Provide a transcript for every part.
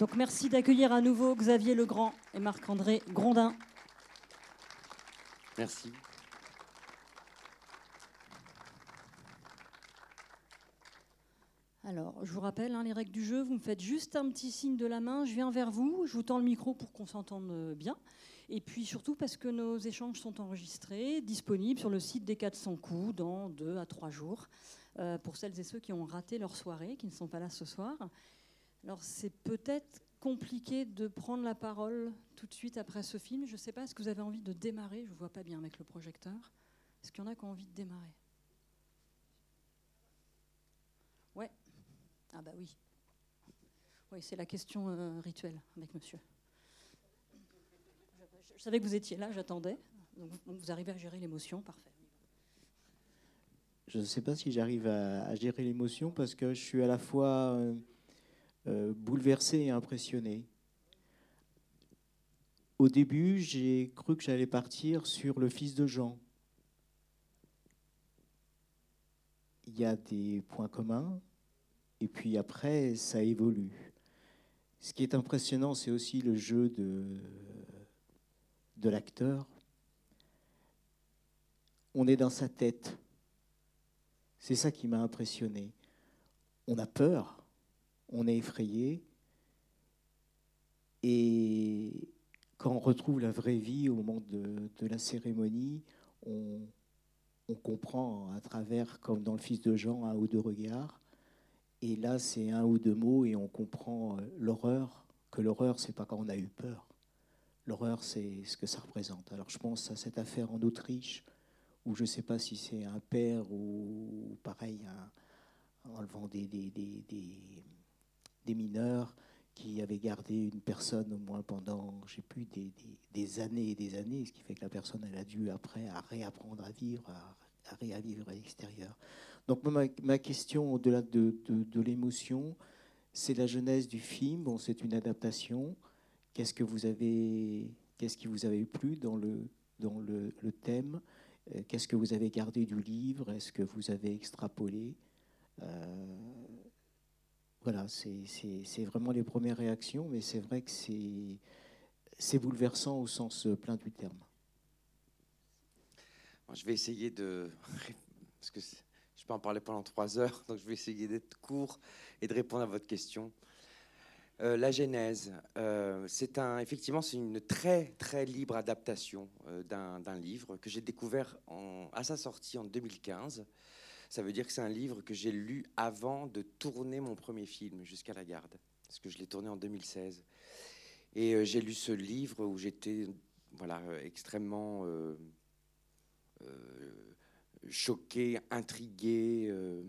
Donc merci d'accueillir à nouveau Xavier Legrand et Marc-André Grondin. Merci. Alors, je vous rappelle hein, les règles du jeu. Vous me faites juste un petit signe de la main. Je viens vers vous. Je vous tends le micro pour qu'on s'entende bien. Et puis surtout parce que nos échanges sont enregistrés, disponibles sur le site des 400 coups dans deux à trois jours. Euh, pour celles et ceux qui ont raté leur soirée, qui ne sont pas là ce soir. Alors c'est peut-être compliqué de prendre la parole tout de suite après ce film. Je ne sais pas, est-ce que vous avez envie de démarrer? Je ne vois pas bien avec le projecteur. Est-ce qu'il y en a qui ont envie de démarrer? Ouais. Ah bah oui. Oui, c'est la question euh, rituelle avec monsieur. Je, savais que vous étiez là, j'attendais. Donc, vous arrivez à gérer l'émotion, parfait. Je ne sais pas si j'arrive à, gérer l'émotion parce que je suis à la fois euh, euh, bouleversé et impressionné. Au début, j'ai cru que j'allais partir sur le fils de Jean. Il y a des points communs, et puis après, ça évolue. Ce qui est impressionnant, c'est aussi le jeu de, de l'acteur. On est dans sa tête. C'est ça qui m'a impressionné. On a peur, on est effrayé, et quand on retrouve la vraie vie au moment de, la cérémonie, on, comprend à travers, comme dans le Fils de Jean, un ou deux regards, et là, c'est un ou deux mots et on comprend euh, l'horreur, que l'horreur, c'est pas quand on a eu peur. L'horreur, c'est ce que ça représente. Alors je pense à cette affaire en Autriche, où je ne sais pas si c'est un père ou, pareil, un, enlevant des, mineurs qui avait gardé une personne au moins pendant, je sais plus, des, des, années et des années, ce qui fait que la personne, elle a dû après à réapprendre à vivre, à, à à l'extérieur. Donc ma, question, au-delà de, l'émotion, c'est la jeunesse du film. Bon, c'est une adaptation. Qu'est-ce que vous avez, qu'est-ce qui vous avait plu dans le dans le, thème? Euh, Qu'est-ce que vous avez gardé du livre? Est-ce que vous avez extrapolé? Euh, Voilà, c'est vraiment les premières réactions, mais c'est vrai que c'est bouleversant au sens plein du terme. Je vais essayer de parce que je peux en parler pendant trois heures, donc je vais essayer d'être court et de répondre à votre question. Euh, la Genèse, euh, c'est un, effectivement, c'est une très très libre adaptation euh, d'un livre que j'ai découvert à sa sortie en 2015. Ça veut dire que c'est un livre que j'ai lu avant de tourner mon premier film, Jusqu'à la garde, parce que je l'ai tourné en 2016. Et j'ai lu ce livre où j'étais, voilà, extrêmement choqué, intrigué. Euh,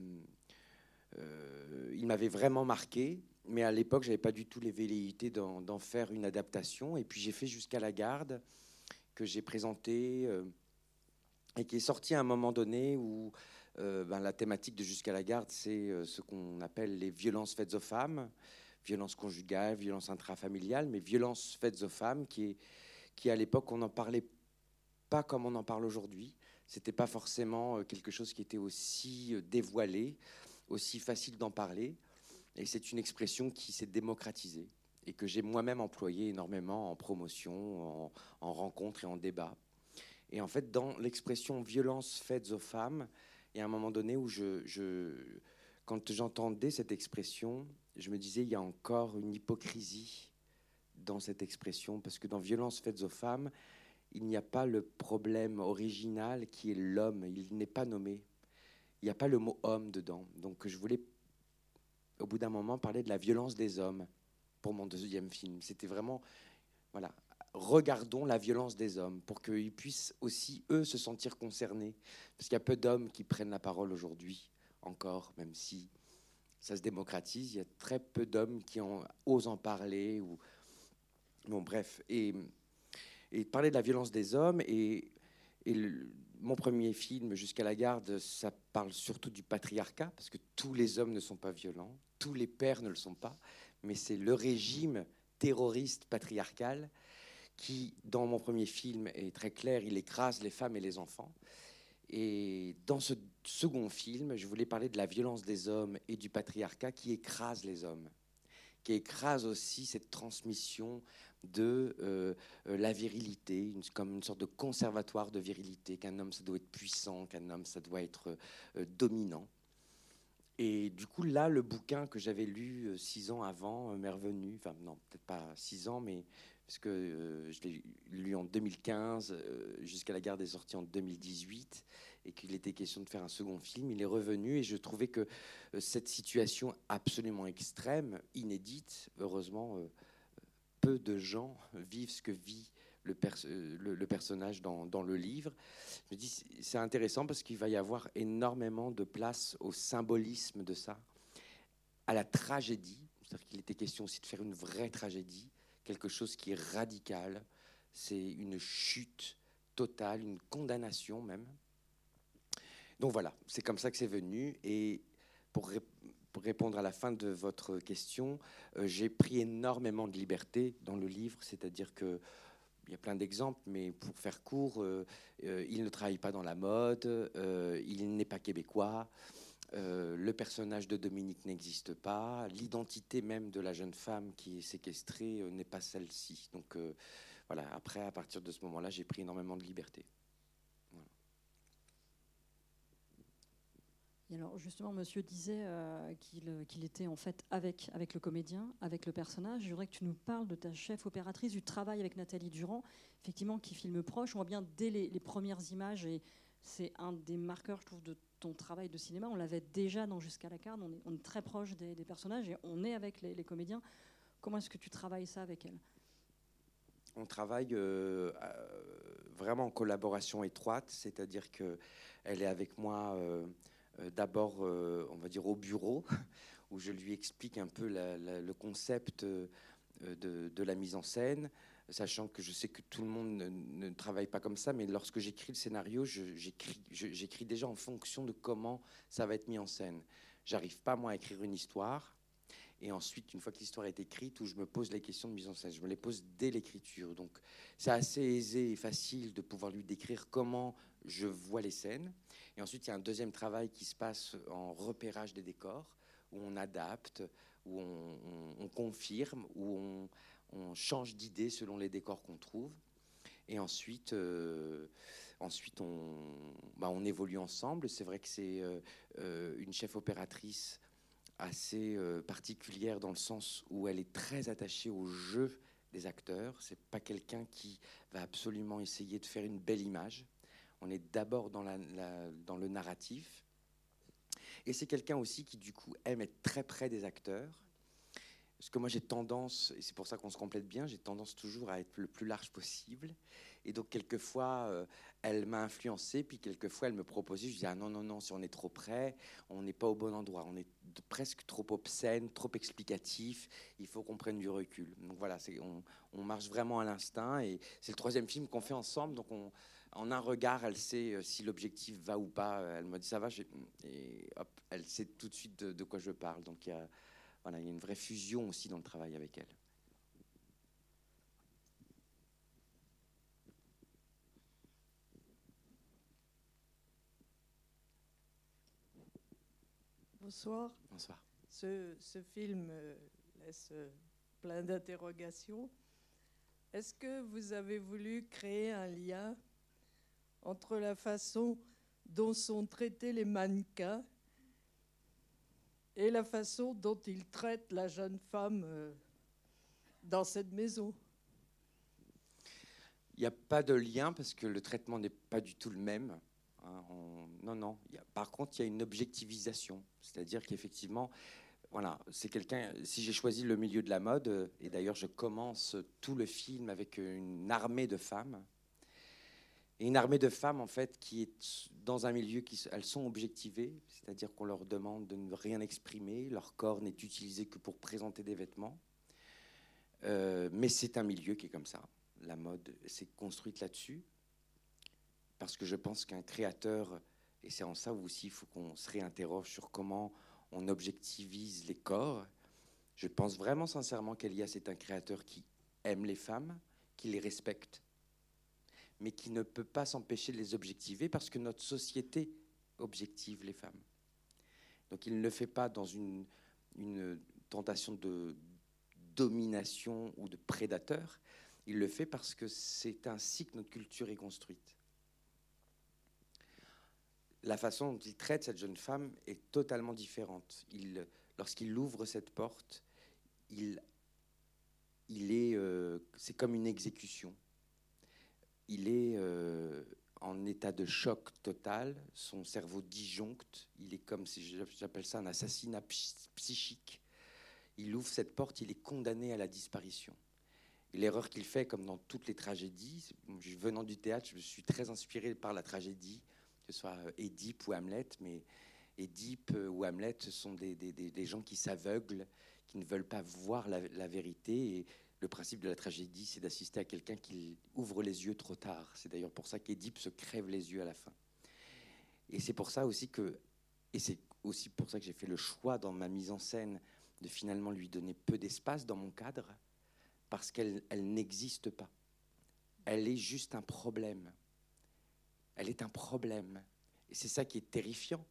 euh, il m'avait vraiment marqué, mais à l'époque, j'avais pas du tout les velléités d'en faire une adaptation. Et puis j'ai fait jusqu'à la garde que j'ai présenté euh, et qui est sorti à un moment donné où ben, la thématique de Jusqu'à la garde, c'est ce qu'on appelle les violences faites aux femmes, violences conjugales, violences intrafamiliales, mais violences faites aux femmes, qui, est, qui à l'époque, on n'en parlait pas comme on en parle aujourd'hui. C'était pas forcément euh, quelque chose qui était aussi euh, dévoilé, aussi facile d'en parler. Et c'est une expression qui s'est démocratisée et que j'ai moi-même employée énormément en promotion, en, rencontre et en débat. Et en fait, dans l'expression violence faite aux femmes, y a un moment donné où je, quand j'entendais cette expression, je me disais, il y a encore une hypocrisie dans cette expression, parce que dans violence faites aux femmes, il n'y a pas le problème original qui est l'homme. Il n'est pas nommé. Il n'y a pas le mot homme dedans. Donc je voulais, au bout d'un moment, parler de la violence des hommes pour mon deuxième film. C'était vraiment, voilà, regardons la violence des hommes pour qu'ils puissent aussi, eux, se sentir concernés. Parce qu'il y a peu d'hommes qui prennent la parole aujourd'hui, encore, même si ça se démocratise. Il y a très peu d'hommes qui en, osent en parler. Bon, bref. Et parler de la violence des hommes. Et, mon premier film, Jusqu'à la garde, ça parle surtout du patriarcat, parce que tous les hommes ne sont pas violents, tous les pères ne le sont pas, mais c'est le régime terroriste patriarcal qui, dans mon premier film, est très clair, il écrase les femmes et les enfants. Et dans ce second film, je voulais parler de la violence des hommes et du patriarcat qui écrase les hommes, qui écrase aussi cette transmission de euh, euh, la virilité, comme une sorte de conservatoire de virilité, qu'un homme, ça doit être puissant, qu'un homme, ça doit être euh, dominant. Et du coup, là, le bouquin que j'avais lu six ans avant m'est revenu, enfin non, peut-être pas six ans, mais parce que je l'ai lu en 2015, jusqu'à la guerre des sorties en 2018, et qu'il était question de faire un second film, il est revenu et je trouvais que cette situation absolument extrême, inédite, heureusement, peu de gens vivent ce que vit le, le, personnage dans, dans, le livre. Je me dis, c'est intéressant parce qu'il va y avoir énormément de place au symbolisme de ça, à la tragédie. C'est-à-dire qu'il était question aussi de faire une vraie tragédie, quelque chose qui est radical. C'est une chute totale, une condamnation même. Donc voilà, c'est comme ça que c'est venu. Et pour répondre à la fin de votre question, euh, j'ai pris énormément de liberté dans le livre, c'est-à-dire que il y a plein d'exemples, mais pour faire court, euh, euh, il ne travaille pas dans la mode, il n'est pas québécois, le personnage de Dominique n'existe pas, l'identité même de la jeune femme qui est séquestrée n'est pas celle-ci. Donc voilà, après, à partir de ce moment-là, j'ai pris énormément de liberté. alors justement, monsieur disait euh, euh, qu'il était en fait avec, avec le comédien, avec le personnage. Je voudrais que tu nous parles de ta chef opératrice, du travail avec Nathalie Durand, effectivement, qui filme proche. On voit bien dès les, premières images, et c'est un des marqueurs, je trouve, de ton travail de cinéma. On l'avait déjà dans Jusqu'à la carte, on est, très proche des, personnages et on est avec les, comédiens. Comment est-ce que tu travailles ça avec elle On travaille euh, vraiment en collaboration étroite, c'est-à-dire qu'elle est avec moi euh, d'abord, euh, on va dire, au bureau, où je lui explique un peu le concept de, la mise en scène, sachant que je sais que tout le monde ne, travaille pas comme ça, mais lorsque j'écris le scénario, j'écris déjà en fonction de comment ça va être mis en scène. J'arrive pas, moi, à écrire une histoire. Et ensuite, une fois que l'histoire est écrite, où je me pose les questions de mise en scène, je me les pose dès l'écriture. Donc, c'est assez aisé et facile de pouvoir lui décrire comment je vois les scènes. Et ensuite, il y a un deuxième travail qui se passe en repérage des décors, où on adapte, où on, confirme, où on, change d'idée selon les décors qu'on trouve. Et ensuite, euh, ensuite on, bah, on évolue ensemble. C'est vrai que c'est euh, euh, une chef opératrice assez particulière dans le sens où elle est très attachée au jeu des acteurs. C'est pas quelqu'un qui va absolument essayer de faire une belle image. On est d'abord dans le narratif. Et c'est quelqu'un aussi qui, du coup, aime être très près des acteurs. Parce que moi, j'ai tendance, et c'est pour ça qu'on se complète bien, j'ai tendance toujours à être le plus large possible. Et donc, quelquefois, euh, elle m'a influencé, puis quelquefois, elle me proposait, je disais, ah non, non, non, si on est trop près, on n'est pas au bon endroit, on est presque trop obscène, trop explicatif, il faut qu'on prenne du recul. Donc voilà, on, marche vraiment à l'instinct, et c'est le troisième film qu'on fait ensemble, donc on, en un regard, elle sait euh, si l'objectif va ou pas. Elle m'a dit ça va, et hop, elle sait tout de suite de, quoi je parle. Donc il y, a, voilà, il y a une vraie fusion aussi dans le travail avec elle. Bonsoir. Bonsoir. Ce, ce film euh, laisse euh, plein d'interrogations. Est-ce que vous avez voulu créer un lien entre la façon dont sont traités les mannequins et la façon dont ils traitent la jeune femme euh, dans cette maison. Il n'y a pas de lien parce que le traitement n'est pas du tout le même. Hein, non, non. Par contre, il y a une objectivisation. C'est-à-dire qu'effectivement, voilà, c'est quelqu'un. Si j'ai choisi le milieu de la mode, et d'ailleurs je commence tout le film avec une armée de femmes, et une armée de femmes, en fait, qui est dans un milieu qui elles sont objectivées, c'est-à-dire qu'on leur demande de ne rien exprimer, leur corps n'est utilisé que pour présenter des vêtements. Euh, mais c'est un milieu qui est comme ça. La mode s'est construite là-dessus, parce que je pense qu'un créateur, et c'est en ça aussi, il faut qu'on se réinterroge sur comment on objectivise les corps. Je pense vraiment sincèrement qu'Elias est un créateur qui aime les femmes, qui les respecte, mais qui ne peut pas s'empêcher de les objectiver parce que notre société objective les femmes. Donc il ne le fait pas dans une, tentation de, domination ou de prédateur. Il le fait parce que c'est ainsi que notre culture est construite. La façon dont il traite cette jeune femme est totalement différente. Il, lorsqu'il ouvre cette porte, euh, c'est comme une exécution. Il est euh, en état de choc total, son cerveau disjoncte, il est comme, si j'appelle ça un assassinat psychique. Il ouvre cette porte, il est condamné à la disparition. L'erreur qu'il fait, comme dans toutes les tragédies, venant du théâtre, je me suis très inspiré par la tragédie, que ce soit Édipe ou Hamlet, mais Édipe ou Hamlet, ce sont des, gens qui s'aveuglent, qui ne veulent pas voir la, vérité. Le principe de la tragédie, c'est d'assister à quelqu'un qui ouvre les yeux trop tard. C'est d'ailleurs pour ça qu'Édipe se crève les yeux à la fin. Et c'est pour ça aussi que, et c'est aussi pour ça que j'ai fait le choix dans ma mise en scène de finalement lui donner peu d'espace dans mon cadre, parce qu'elle elle, n'existe pas. Elle est juste un problème. Elle est un problème. Et c'est ça qui est terrifiant.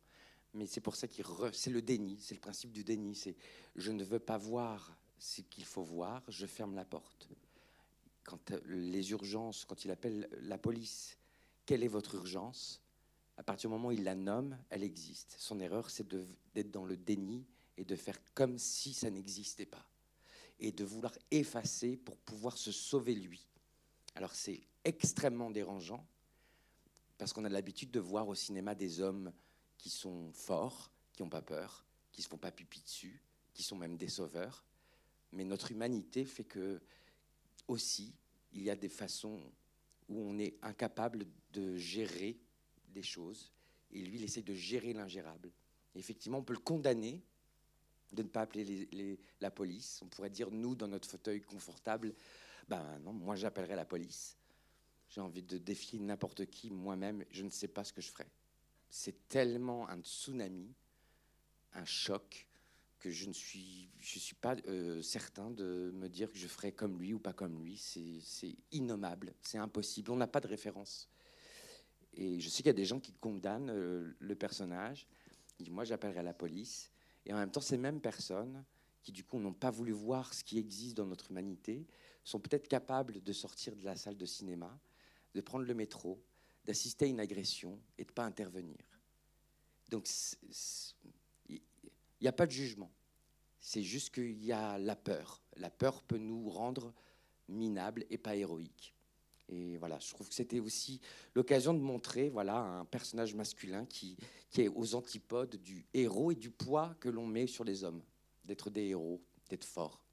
Mais c'est pour ça qu'il c'est le déni, c'est le principe du déni. C'est je ne veux pas voir ce qu'il faut voir, je ferme la porte. Quand euh, les urgences, quand il appelle la police, quelle est votre urgence? À partir du moment où il la nomme, elle existe. Son erreur, c'est d'être dans le déni et de faire comme si ça n'existait pas. Et de vouloir effacer pour pouvoir se sauver lui. Alors c'est extrêmement dérangeant, parce qu'on a l'habitude de voir au cinéma des hommes qui sont forts, qui n'ont pas peur, qui ne se font pas pipi dessus, qui sont même des sauveurs. Mais notre humanité fait que aussi, il y a des façons où on est incapable de gérer des choses. Et lui, il essaie de gérer l'ingérable. Effectivement, on peut le condamner de ne pas appeler la police. On pourrait dire, nous, dans notre fauteuil confortable, ben non, moi j'appellerai la police. J'ai envie de défier n'importe qui, moi-même, je ne sais pas ce que je ferai. C'est tellement un tsunami, un choc, que je ne suis, je suis pas euh, certain de me dire que je ferai comme lui ou pas comme lui. C'est innommable, c'est impossible. On n'a pas de référence. Et je sais qu'il y a des gens qui condamnent euh, le personnage. moi, j'appellerai la police. Et en même temps, ces mêmes personnes qui, du coup, n'ont pas voulu voir ce qui existe dans notre humanité, sont peut-être capables de sortir de la salle de cinéma, de prendre le métro, d'assister à une agression et de ne pas intervenir. Donc, il n'y a pas de jugement. C'est juste qu'il y a la peur. La peur peut nous rendre minables et pas héroïques. Et voilà, je trouve que c'était aussi l'occasion de montrer voilà, un personnage masculin qui, qui est aux antipodes du héros et du poids que l'on met sur les hommes, d'être des héros, d'être forts.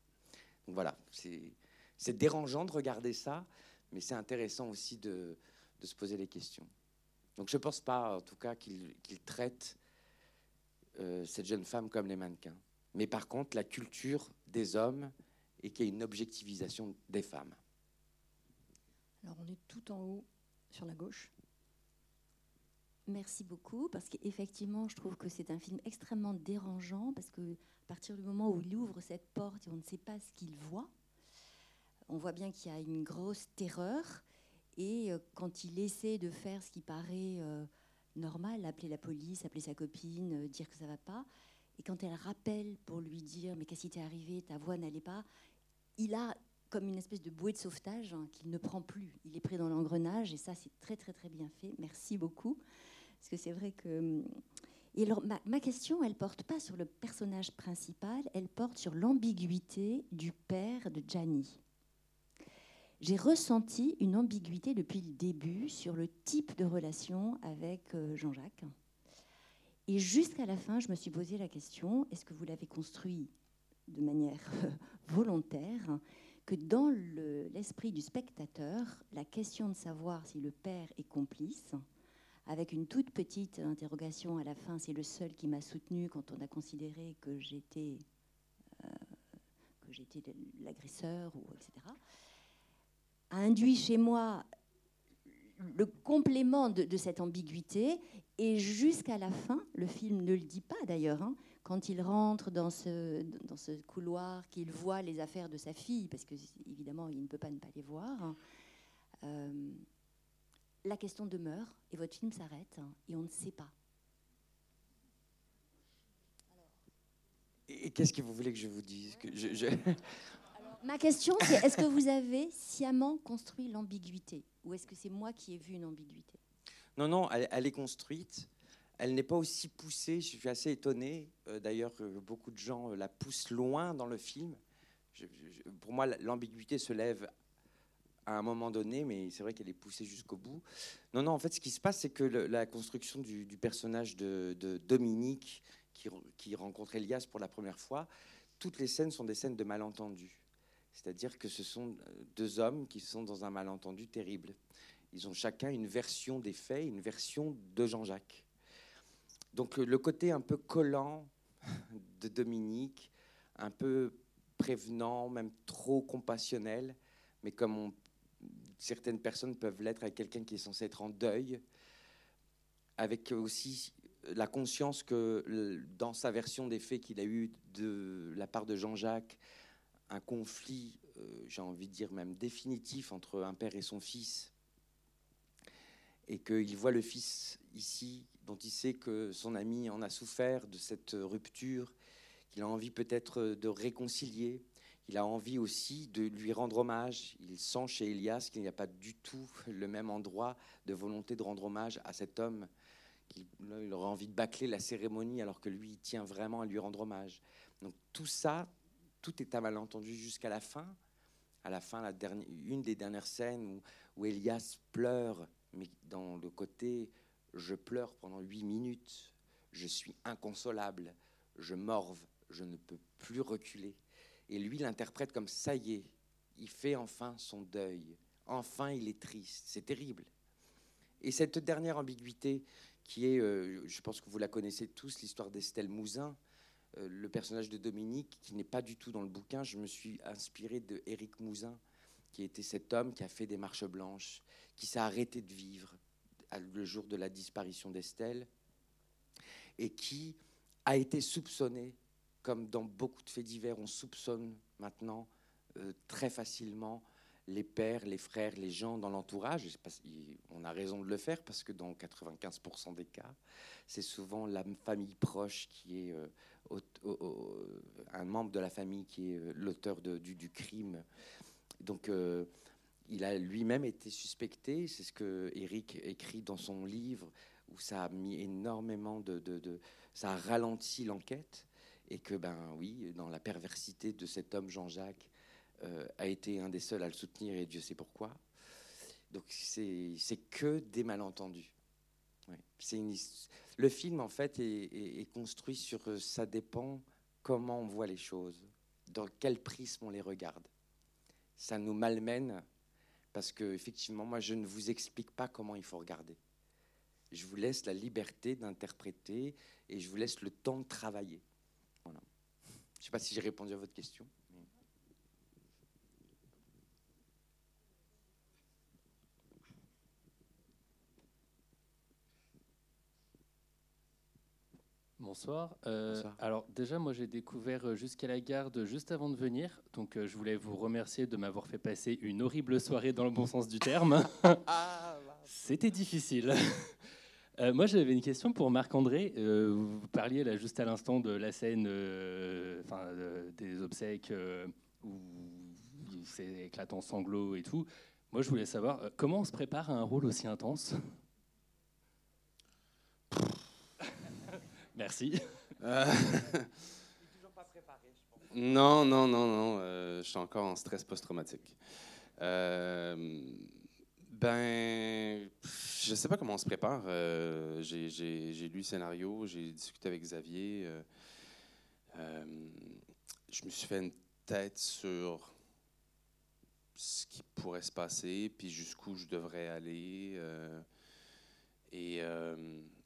Donc voilà, c'est dérangeant de regarder ça, mais c'est intéressant aussi de, de, se poser les questions. Donc je ne pense pas, en tout cas, qu'il traite euh, cette jeune femme comme les mannequins. Mais par contre, la culture des hommes et qu'il y ait une objectivisation des femmes. Alors on est tout en haut sur la gauche. Merci beaucoup, parce qu'effectivement, je trouve que c'est un film extrêmement dérangeant, parce que à partir du moment où il ouvre cette porte et on ne sait pas ce qu'il voit, on voit bien qu'il y a une grosse terreur, et euh, quand il essaie de faire ce qui paraît euh, normal, appeler la police, appeler sa copine, euh, dire que ça va pas. Et quand elle rappelle pour lui dire mais qu'est-ce qui t'est arrivé, ta voix n'allait pas, il a comme une espèce de bouée de sauvetage hein, qu'il ne prend plus. Il est pris dans l'engrenage et ça c'est très très très bien fait. Merci beaucoup parce que c'est vrai que hum, et alors, ma, question, elle porte pas sur le personnage principal, elle porte sur l'ambiguïté du père de Gianni j'ai ressenti une ambiguïté depuis le début sur le type de relation avec euh, Jean-Jacques. Et jusqu'à la fin, je me suis posé la question, est-ce que vous l'avez construit de manière volontaire, que dans l'esprit du spectateur, la question de savoir si le père est complice, avec une toute petite interrogation à la fin, c'est le seul qui m'a soutenu quand on a considéré que j'étais euh, l'agresseur, ou etc a induit chez moi le complément de, cette ambiguïté. Et jusqu'à la fin, le film ne le dit pas d'ailleurs, hein, quand il rentre dans ce, dans ce couloir, qu'il voit les affaires de sa fille, parce que évidemment il ne peut pas ne pas les voir, euh, la question demeure et votre film s'arrête hein, et on ne sait pas. Et qu'est-ce que vous voulez que je vous dise? Ma question, c'est est-ce que vous avez sciemment construit l'ambiguïté Ou est-ce que c'est moi qui ai vu une ambiguïté? Non, non, elle, est construite. Elle n'est pas aussi poussée. Je suis assez étonné. euh, D'ailleurs, que beaucoup de gens euh, la poussent loin dans le film. Pour moi, l'ambiguïté se lève à un moment donné, mais c'est vrai qu'elle est poussée jusqu'au bout. Non, non, en fait, ce qui se passe, c'est que la construction du, personnage de, Dominique, qui, qui rencontre Elias pour la première fois, toutes les scènes sont des scènes de malentendu. C'est-à-dire que ce sont euh, deux hommes qui sont dans un malentendu terrible. Ils ont chacun une version des faits, une version de Jean-Jacques. Donc euh, le côté un peu collant de Dominique, un peu prévenant, même trop compassionnel, mais comme certaines personnes peuvent l'être avec quelqu'un qui est censé être en deuil, avec aussi la conscience que dans sa version des faits qu'il a eu de la part de Jean-Jacques, un conflit, euh, j'ai envie de dire même définitif entre un père et son fils, et qu'il voit le fils ici, dont il sait que son ami en a souffert de cette rupture, qu'il a envie peut-être de réconcilier, il a envie aussi de lui rendre hommage. Il sent chez Elias qu'il n'y a pas du tout le même endroit de volonté de rendre hommage à cet homme. il aurait envie de bâcler la cérémonie alors que lui, il tient vraiment à lui rendre hommage. Donc tout ça, tout est à malentendu jusqu'à la fin. À la fin, une des dernières scènes où, Elias pleure, mais dans le côté je pleure pendant huit minutes, je suis inconsolable, je morve, je ne peux plus reculer. Et lui l'interprète comme ça y est, il fait enfin son deuil, enfin il est triste, c'est terrible. Et cette dernière ambiguïté qui est, euh, je pense que vous la connaissez tous, l'histoire d'Estelle Mouzin, le personnage de Dominique, qui n'est pas du tout dans le bouquin. Je me suis inspiré de Éric Mouzin, qui était cet homme qui a fait des marches blanches, qui s'est arrêté de vivre le jour de la disparition d'Estelle, et qui a été soupçonné, comme dans beaucoup de faits divers, on soupçonne maintenant euh, très facilement les pères, les frères, les gens dans l'entourage. On a raison de le faire parce que dans 95% des cas, c'est souvent la famille proche qui est euh, un membre de la famille qui est euh, l'auteur du, crime. Donc, euh, il a lui-même été suspecté. C'est ce que Eric écrit dans son livre, où ça a mis énormément de, de- ça a ralenti l'enquête, et que ben oui, dans la perversité de cet homme Jean-Jacques, a été un des seuls à le soutenir, et Dieu sait pourquoi. Donc c'est que des malentendus. Une le film en fait est, construit sur euh, ça dépend comment on voit les choses, dans quel prisme on les regarde. Ça nous malmène parce que effectivement moi je ne vous explique pas comment il faut regarder. Je vous laisse la liberté d'interpréter et je vous laisse le temps de travailler. Je ne sais pas si j'ai répondu à votre question. mais- Bonsoir. Euh, Bonsoir. Alors déjà, moi j'ai découvert euh, jusqu'à la garde juste avant de venir, donc euh, je voulais vous remercier de m'avoir fait passer une horrible soirée dans le bon sens du terme. C'était difficile. Euh, moi j'avais une question pour Marc-André. Vous parliez là juste à l'instant de la scène des obsèques où c'est éclatant sanglots et tout. Moi je voulais savoir comment on se prépare à un rôle aussi intense? Merci. Euh, Non, non, non, non. euh, je suis encore en stress post-traumatique. Euh, ben, je sais pas comment on se prépare. Euh, j'ai- lu le scénario, j'ai discuté avec Xavier. euh, je me suis fait une tête sur ce qui pourrait se passer, puis jusqu'où je devrais aller. et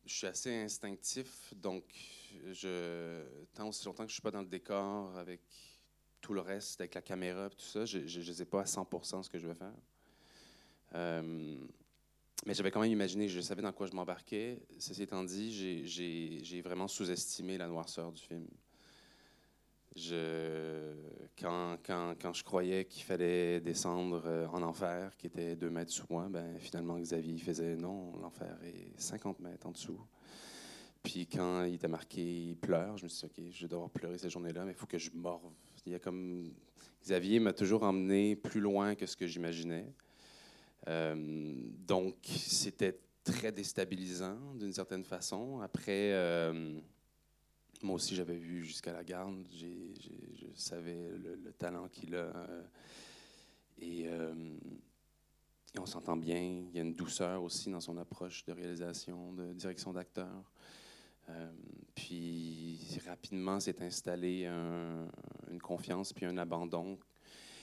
je suis assez instinctif, donc je, tant aussi longtemps que je suis pas dans le décor avec tout le reste, avec la caméra, tout ça, je ne sais pas à 100% ce que je vais faire. Euh, mais j'avais quand même imaginé, je savais dans quoi je m'embarquais. Ceci étant dit, j'ai vraiment sous-estimé la noirceur du film. Quand, quand, quand je croyais qu'il fallait descendre euh, en enfer, qui était deux mètres sous moi, ben, finalement, Xavier faisait non, l'enfer est 50 mètres en dessous. Puis quand il était marqué il pleure, je me suis dit, OK, je vais devoir pleurer cette journée-là, mais il faut que je morve Il y a comme Xavier m'a toujours emmené plus loin que ce que j'imaginais. Euh, donc, c'était très déstabilisant d'une certaine façon. Après, euh, moi aussi, j'avais vu jusqu'à la garde. Je savais le, le talent qu'il a. euh, et, euh, et on s'entend bien. Il y a une douceur aussi dans son approche de réalisation, de direction d'acteur. Euh, puis rapidement s'est installé un- une confiance puis un abandon.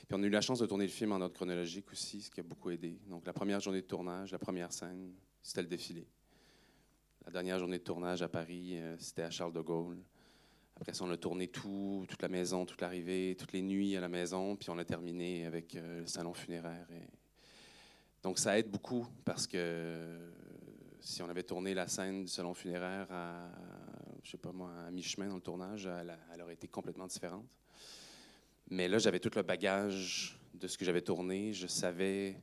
Puis on a eu la chance de tourner le film en ordre chronologique aussi, ce qui a beaucoup aidé. Donc la première journée de tournage, la première scène, c'était le défilé. La dernière journée de tournage à Paris, euh, c'était à Charles de Gaulle. Après ça, on a tourné tout, toute la maison, toute l'arrivée, toutes les nuits à la maison, puis on a terminé avec euh, le salon funéraire. Et... Donc ça aide beaucoup parce que euh, si on avait tourné la scène du salon funéraire à, je sais pas moi, à mi-chemin dans le tournage, elle, elle aurait été complètement différente. Mais là, j'avais tout le bagage de ce que j'avais tourné. Je savais,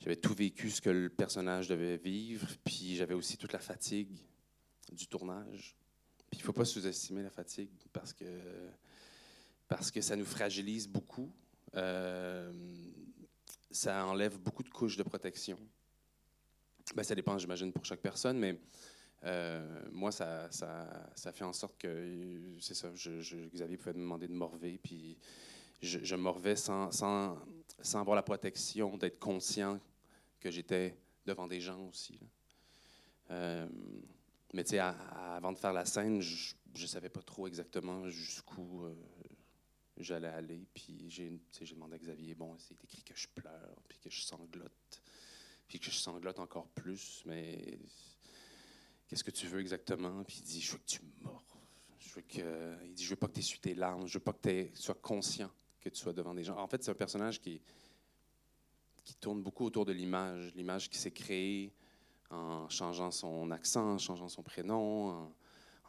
j'avais tout vécu ce que le personnage devait vivre, puis j'avais aussi toute la fatigue du tournage. Puis il faut pas sous-estimer la fatigue parce que parce que ça nous fragilise beaucoup. Euh, ça enlève beaucoup de couches de protection. Ben, ça dépend, j'imagine, pour chaque personne, mais euh, moi, ça, ça, ça fait en sorte que, c'est ça, Xavier pouvait me demander de morver, puis je, je morvais sans, sans, sans avoir la protection d'être conscient que j'étais devant des gens aussi. Euh, mais tu sais, avant de faire la scène, je ne savais pas trop exactement jusqu'où euh, j'allais aller. Puis j'ai demandé à Xavier, bon, c'est écrit que je pleure, puis que je sanglote, puis que je sanglote encore plus, mais qu'est-ce que tu veux exactement? Puis il dit, je veux que tu mords. Je veux que, il dit, je veux pas que tu essuies tes larmes, je veux pas que tu sois conscient que tu sois devant des gens. En fait, c'est un personnage qui, qui tourne beaucoup autour de l'image, l'image qui s'est créée en changeant son accent, en changeant son prénom, en,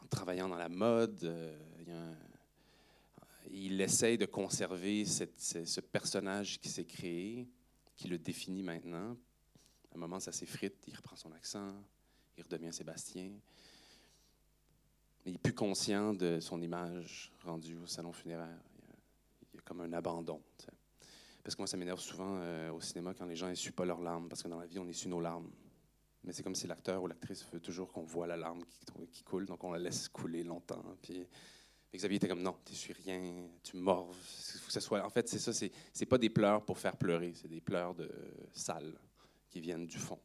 travaillant dans la mode. Euh, il, essaye de conserver ce, personnage qui s'est créé, qui le définit maintenant. À un moment, ça s'effrite, il reprend son accent, il redevient Sébastien. Mais il est plus conscient de son image rendue au salon funéraire. Il y a, comme un abandon. Parce que moi, ça m'énerve souvent euh, au cinéma quand les gens n'essuient pas leurs larmes, parce que dans la vie, on essuie nos larmes. Mais c'est comme si l'acteur ou l'actrice veut toujours qu'on voit la larme qui, coule, donc on la laisse couler longtemps. Puis, Xavier était comme non, tu suis rien, tu morves. Ça soit. En fait, c'est ça, c'est, pas des pleurs pour faire pleurer, c'est des pleurs de sale qui viennent du fond.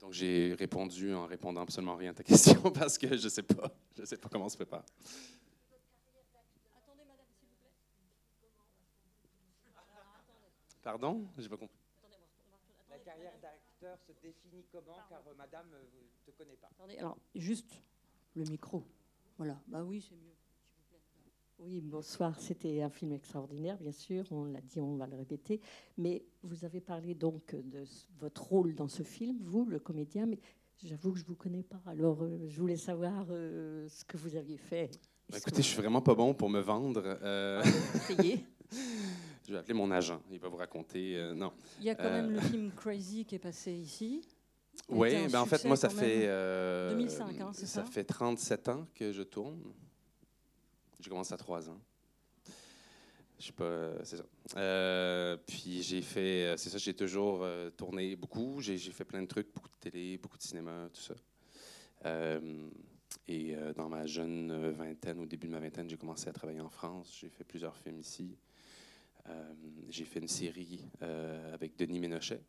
Donc j'ai répondu en répondant absolument rien à ta question parce que je sais pas, je sais pas comment on se prépare. Attendez, madame, s'il vous plaît. Pardon, j'ai pas compris. La carrière d'acteur se définit comment Car euh, madame ne te connaît pas. Attendez, alors, juste le micro. Voilà. Bah oui, c'est mieux. vous. Oui, bonsoir. C'était un film extraordinaire, bien sûr. On l'a dit, on va le répéter. Mais vous avez parlé donc de votre rôle dans ce film, vous, le comédien. Mais j'avoue que je vous connais pas. Alors, euh, je voulais savoir euh, ce que vous aviez fait. Bah, écoutez, je suis vraiment pas bon pour me vendre. euh, vous essayez je vais appeler mon agent. Il va vous raconter. euh, non. Il y a quand Euh, même le film Crazy qui est passé ici. Oui, ben en fait, moi, ça fait. même. euh, 2005, hein, c'est ça? fait 37 ans que je tourne. J'ai commencé à 3 ans. Je sais pas, euh, c'est ça. Euh, puis j'ai fait, euh, c'est ça, j'ai toujours euh, tourné beaucoup. J'ai fait plein de trucs, beaucoup de télé, beaucoup de cinéma, tout ça. Euh, et euh, dans ma jeune euh, vingtaine, au début de ma vingtaine, j'ai commencé à travailler en France. J'ai fait plusieurs films ici. Euh, j'ai fait une série euh, avec Denis Ménochet,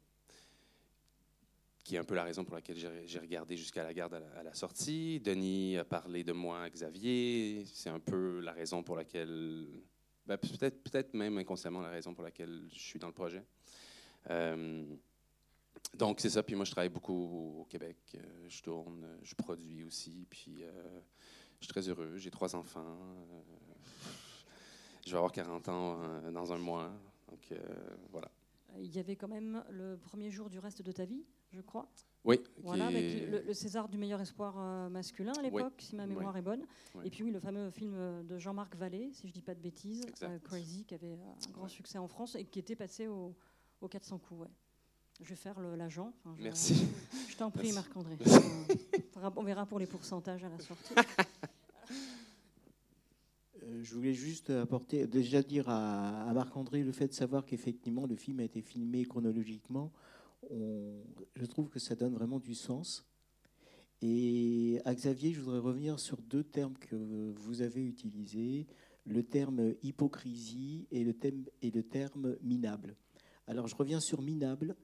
qui est un peu la raison pour laquelle j'ai regardé jusqu'à la garde à la, sortie. Denis a parlé de moi à Xavier. C'est un peu la raison pour laquelle, ben, peut-être même inconsciemment la raison pour laquelle je suis dans le projet. Euh, donc c'est ça. Puis moi je travaille beaucoup au Québec. Je tourne, je produis aussi. Puis je suis très heureux. J'ai trois enfants. Euh, je vais avoir 40 ans euh, dans un mois. Donc euh, voilà. Il y avait quand même le premier jour du reste de ta vie, je crois. Oui. Voilà, avec le, le César du meilleur espoir euh, masculin à l'époque, si ma Oui. mémoire est bonne. Oui. Et puis oui, le fameux film euh, de Jean-Marc Vallée, si je dis pas de bêtises, euh, Crazy, qui avait euh, un grand succès en France et qui était passé au, au 400 coups. Ouais. Je vais faire l'agent. Enfin, Merci. Je t'en prie. Marc-André. Euh, on verra pour les pourcentages à la sortie. je voulais juste apporter, déjà dire à, Marc-André le fait de savoir qu'effectivement le film a été filmé chronologiquement. je trouve que ça donne vraiment du sens. Et à Xavier, je voudrais revenir sur deux termes que vous avez utilisés, le terme hypocrisie et le, et le terme minable. Alors je reviens sur minable.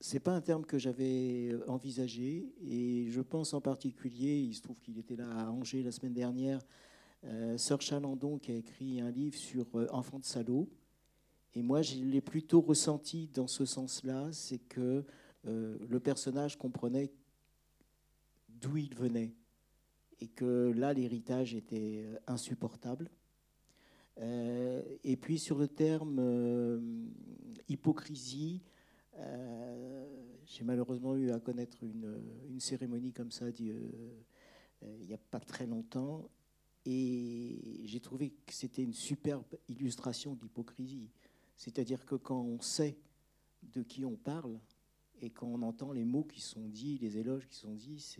C'est pas un terme que j'avais envisagé et je pense en particulier, il se trouve qu'il était là à Angers la semaine dernière, Sœur Chalandon qui a écrit un livre sur euh, Enfant de salaud. Et moi, je l'ai plutôt ressenti dans ce sens-là, c'est que euh, le personnage comprenait d'où il venait et que là, l'héritage était euh, insupportable. Euh, et puis sur le terme euh, hypocrisie, j'ai malheureusement eu à connaître une, une cérémonie comme ça il n'y a pas très longtemps, et j'ai trouvé que c'était une superbe illustration d'hypocrisie. C'est-à-dire que quand on sait de qui on parle, et quand on entend les mots qui sont dits, les éloges qui sont dits,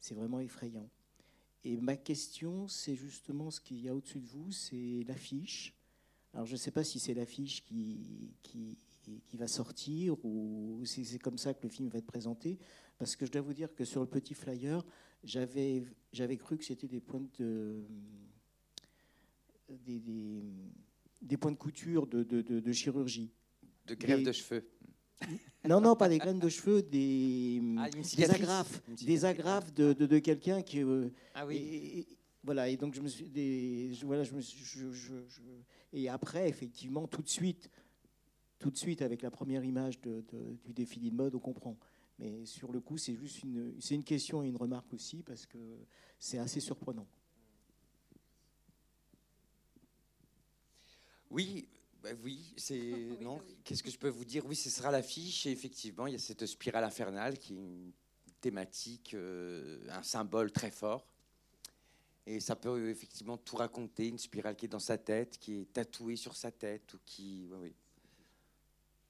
c'est vraiment effrayant. Et ma question, c'est justement ce qu'il y a au-dessus de vous, c'est l'affiche. Alors je ne sais pas si c'est l'affiche qui, qui, qui, va sortir ou si c'est comme ça que le film va être présenté. Parce que je dois vous dire que sur le petit flyer, j'avais, j'avais cru que c'était des points de, des, des, des points de couture de, de, de, chirurgie. De grève de cheveux. Non, non, pas des graines de cheveux, des, ah, des agrafes, des agrafes de, de, quelqu'un qui. Euh, ah oui. Et, voilà, et donc je me suis. Des, voilà, je me suis, je, et après, effectivement, tout de suite, tout de suite, avec la première image de, du défilé de mode, on comprend. Mais sur le coup, c'est juste une, c'est une question et une remarque aussi, parce que c'est assez surprenant. Oui, bah oui, c'est non. Qu'est-ce que je peux vous dire? Oui, ce sera l'affiche. Et effectivement, il y a cette spirale infernale qui est une thématique, euh, un symbole très fort. Et ça peut effectivement tout raconter. Une spirale qui est dans sa tête, qui est tatouée sur sa tête, ou qui, oui, oui.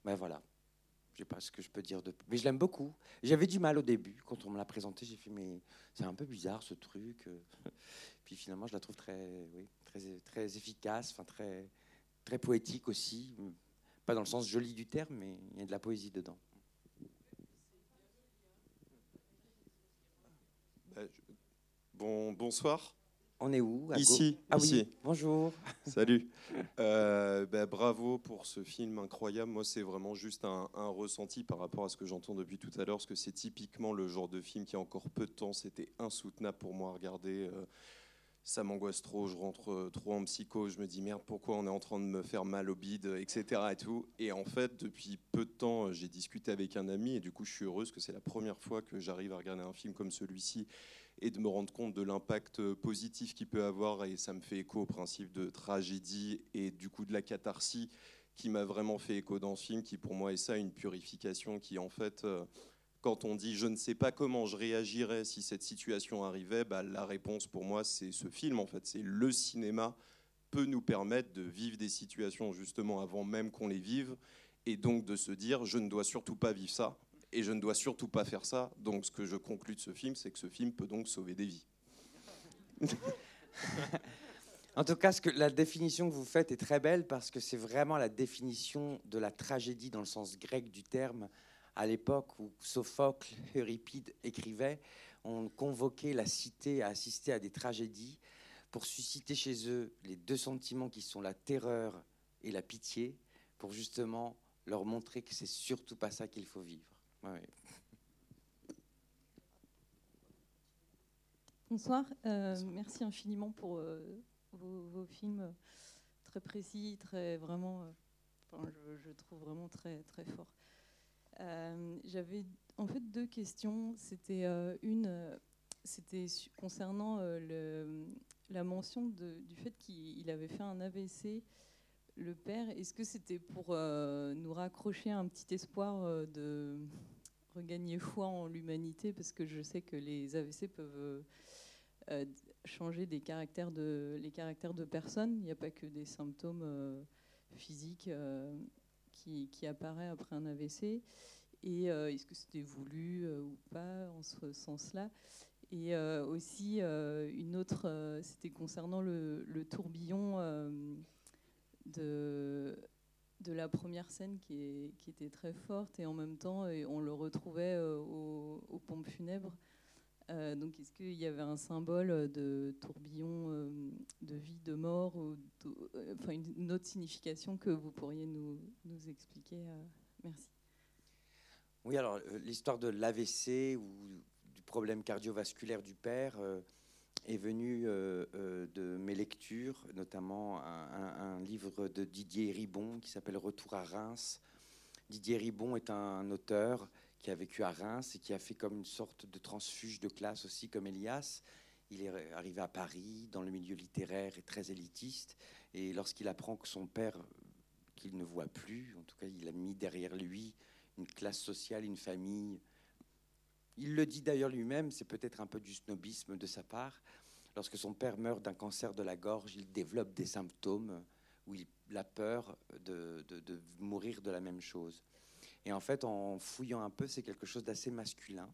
Ben voilà. Je sais pas ce que je peux dire de. Mais je l'aime beaucoup. J'avais du mal au début quand on me l'a présenté. J'ai fait mais c'est un peu bizarre ce truc. Puis finalement, je la trouve très, oui, très, très efficace, enfin très très poétique aussi, pas dans le sens joli du terme, mais il y a de la poésie dedans. Bah, bon, bonsoir. On est où Ici. Ah oui. Bonjour. Salut. Euh, bah, bravo pour ce film incroyable. Moi, c'est vraiment juste un, ressenti par rapport à ce que j'entends depuis tout à l'heure, parce que c'est typiquement le genre de film qui, a encore peu de temps, c'était insoutenable pour moi à regarder. Euh, ça m'angoisse trop, je rentre euh, trop en psycho, je me dis merde, pourquoi on est en train de me faire mal au bide, etc. Et, tout. et en fait, depuis peu de temps, j'ai discuté avec un ami et du coup, je suis heureuse que c'est la première fois que j'arrive à regarder un film comme celui-ci et de me rendre compte de l'impact euh, positif qu'il peut avoir. Et ça me fait écho au principe de tragédie et du coup de la catharsis qui m'a vraiment fait écho dans ce film, qui pour moi est ça, une purification qui en fait quand on dit je ne sais pas comment je réagirais si cette situation arrivait, bah, la réponse pour moi c'est ce film en fait, c'est le cinéma peut nous permettre de vivre des situations justement avant même qu'on les vive et donc de se dire je ne dois surtout pas vivre ça et je ne dois surtout pas faire ça. Donc ce que je conclus de ce film, c'est que ce film peut donc sauver des vies. en tout cas, la définition que vous faites est très belle parce que c'est vraiment la définition de la tragédie dans le sens grec du terme à l'époque où Sophocle, Euripide écrivaient, on convoquait la cité à assister à des tragédies pour susciter chez eux les deux sentiments qui sont la terreur et la pitié, pour justement leur montrer que c'est surtout pas ça qu'il faut vivre. Bonsoir, euh, merci infiniment pour euh, vos, films très précis, très vraiment, euh, je, je, trouve vraiment très très fort. Euh, j'avais en fait deux questions. C'était euh, une, euh, c'était concernant le, la mention du fait qu'il avait fait un AVC, le père. Est-ce que c'était pour nous raccrocher un petit espoir de regagner foi en l'humanité? Parce que je sais que les AVC peuvent changer des caractères de, les caractères de personnes. Il n'y a pas que des symptômes physiques qui, apparaît après un AVC. Et euh, est-ce que c'était voulu euh, ou pas en ce sens-là? Et aussi, une autre, c'était concernant le, tourbillon de, de la première scène qui, était très forte et en même temps on le retrouvait aux, pompes funèbres. donc est-ce qu'il y avait un symbole de tourbillon de vie, de mort, ou enfin une autre signification que vous pourriez nous expliquer Merci. Oui, alors l'histoire de l'AVC ou du problème cardiovasculaire du père est venu euh, euh, de mes lectures, notamment un, livre de Didier Ribon qui s'appelle Retour à Reims. Didier Ribon est un auteur qui a vécu à Reims et qui a fait comme une sorte de transfuge de classe aussi, comme Elias. Il est arrivé à Paris, dans le milieu littéraire et très élitiste. Et lorsqu'il apprend que son père, qu'il ne voit plus, en tout cas, il a mis derrière lui une classe sociale, une famille il le dit d'ailleurs lui-même, c'est peut-être un peu du snobisme de sa part. Lorsque son père meurt d'un cancer de la gorge, il développe des symptômes où il a peur de, mourir de la même chose. Et en fait, en fouillant un peu, c'est quelque chose d'assez masculin,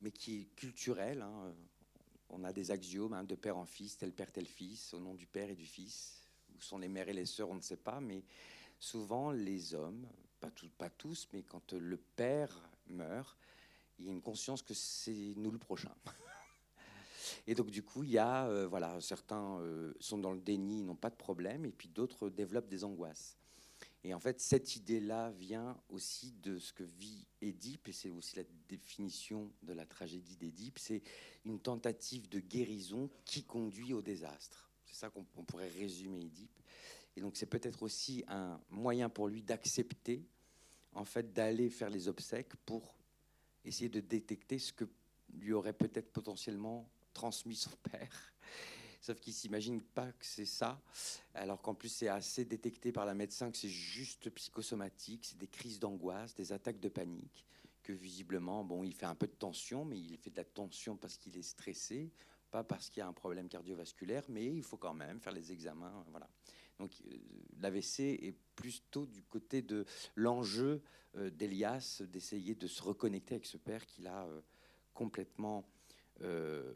mais qui est culturel. Hein. On a des axiomes hein, de père en fils, tel père, tel fils, au nom du père et du fils. Où sont les mères et les sœurs, on ne sait pas, mais souvent les hommes, pas, pas tous, mais quand le père meurt, il y a une conscience que c'est nous le prochain. Et donc du coup, il y a, euh, voilà, certains euh, sont dans le déni, n'ont pas de problème, et puis d'autres développent des angoisses. Et en fait, cette idée-là vient aussi de ce que vit Édipe, et c'est aussi la définition de la tragédie d'Édipe, c'est une tentative de guérison qui conduit au désastre. C'est ça qu'on pourrait résumer Édipe. Et donc c'est peut-être aussi un moyen pour lui d'accepter en fait, d'aller faire les obsèques pour essayer de détecter ce que lui aurait peut-être potentiellement transmis son père. Sauf qu'il s'imagine pas que c'est ça, alors qu'en plus c'est assez détecté par la médecin que c'est juste psychosomatique, c'est des crises d'angoisse, des attaques de panique, que visiblement, bon, il fait un peu de tension, mais il fait de la tension parce qu'il est stressé, pas parce qu'il y a un problème cardiovasculaire, mais il faut quand même faire les examens, voilà. Donc euh, l'AVC est plutôt du côté de l'enjeu euh, d'Elias d'essayer de se reconnecter avec ce père qu'il a euh, complètement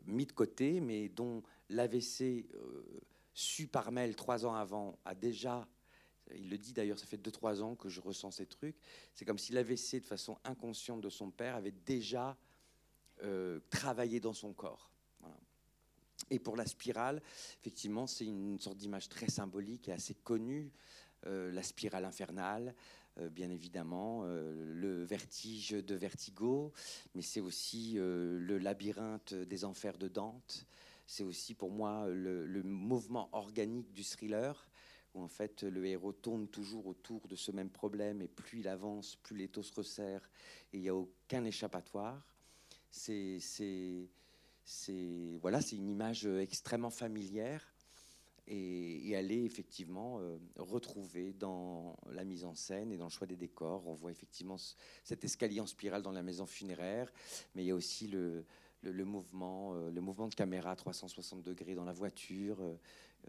mis de côté, mais dont l'AVC su par mail trois ans avant a déjà il le dit d'ailleurs, ça fait deux, trois ans que je ressens ces trucs. C'est comme si l'AVC, de façon inconsciente de son père, avait déjà travaillé dans son corps. Et pour la spirale, effectivement, c'est une sorte d'image très symbolique et assez connue. Euh, la spirale infernale, euh, bien évidemment, euh, le vertige de Vertigo, mais c'est aussi le labyrinthe des enfers de Dante. C'est aussi pour moi le, mouvement organique du thriller, où en fait le héros tourne toujours autour de ce même problème, et plus il avance, plus l'étau se resserre, et il n'y a aucun échappatoire. C'est c'est voilà, c'est une image euh, extrêmement familière et, elle est effectivement euh, retrouvée dans la mise en scène et dans le choix des décors. On voit effectivement cet escalier en spirale dans la maison funéraire, mais il y a aussi le, mouvement, euh, le mouvement de caméra à 360 degrés dans la voiture.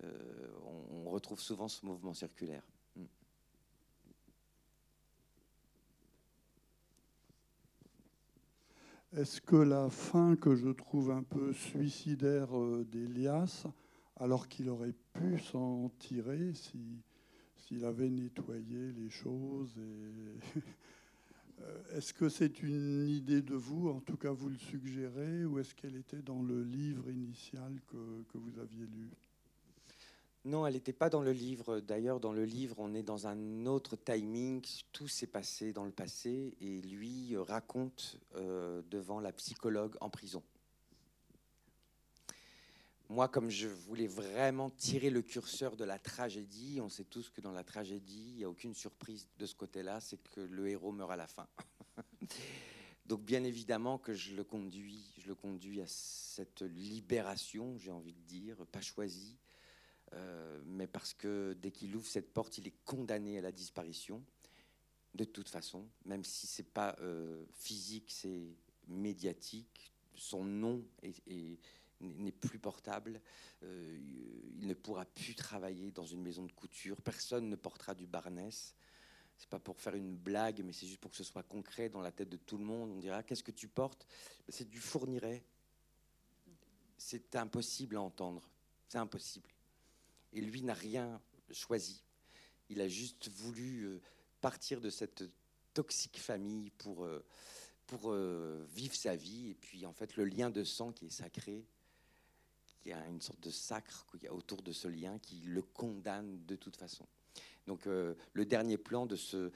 on, retrouve souvent ce mouvement circulaire. Est-ce que la fin que je trouve un peu suicidaire euh, d'Elias, alors qu'il aurait pu s'en tirer s'il avait nettoyé les choses euh, Est-ce que c'est une idée de vous, en tout cas vous le suggérez, ou est-ce qu'elle était dans le livre initial que vous aviez lu? Non, elle n'était pas dans le livre. D'ailleurs, dans le livre, on est dans un autre timing. Tout s'est passé dans le passé et lui euh, raconte euh, devant la psychologue en prison. Moi, comme je voulais vraiment tirer le curseur de la tragédie, on sait tous que dans la tragédie, il n'y a aucune surprise de ce côté-là, c'est que le héros meurt à la fin. Donc bien évidemment que je le conduis, je le conduis à cette libération, j'ai envie de dire, pas choisie, euh, mais parce que dès qu'il ouvre cette porte, il est condamné à la disparition, de toute façon, même si c'est pas euh, physique, c'est médiatique. Son nom n'est plus portable. Euh, il ne pourra plus travailler dans une maison de couture. Personne ne portera du barnès. C'est pas pour faire une blague, mais c'est juste pour que ce soit concret dans la tête de tout le monde. On dira qu'est-ce que tu portes? C'est du fournirait. C'est impossible à entendre. C'est impossible. Et lui n'a rien choisi. Il a juste voulu euh, partir de cette toxique famille pour, euh, pour euh, vivre sa vie. Et puis, en fait, le lien de sang qui est sacré, qui a une sorte de sacre qu'il y a autour de ce lien qui le condamne de toute façon. Donc, le dernier plan de, ce,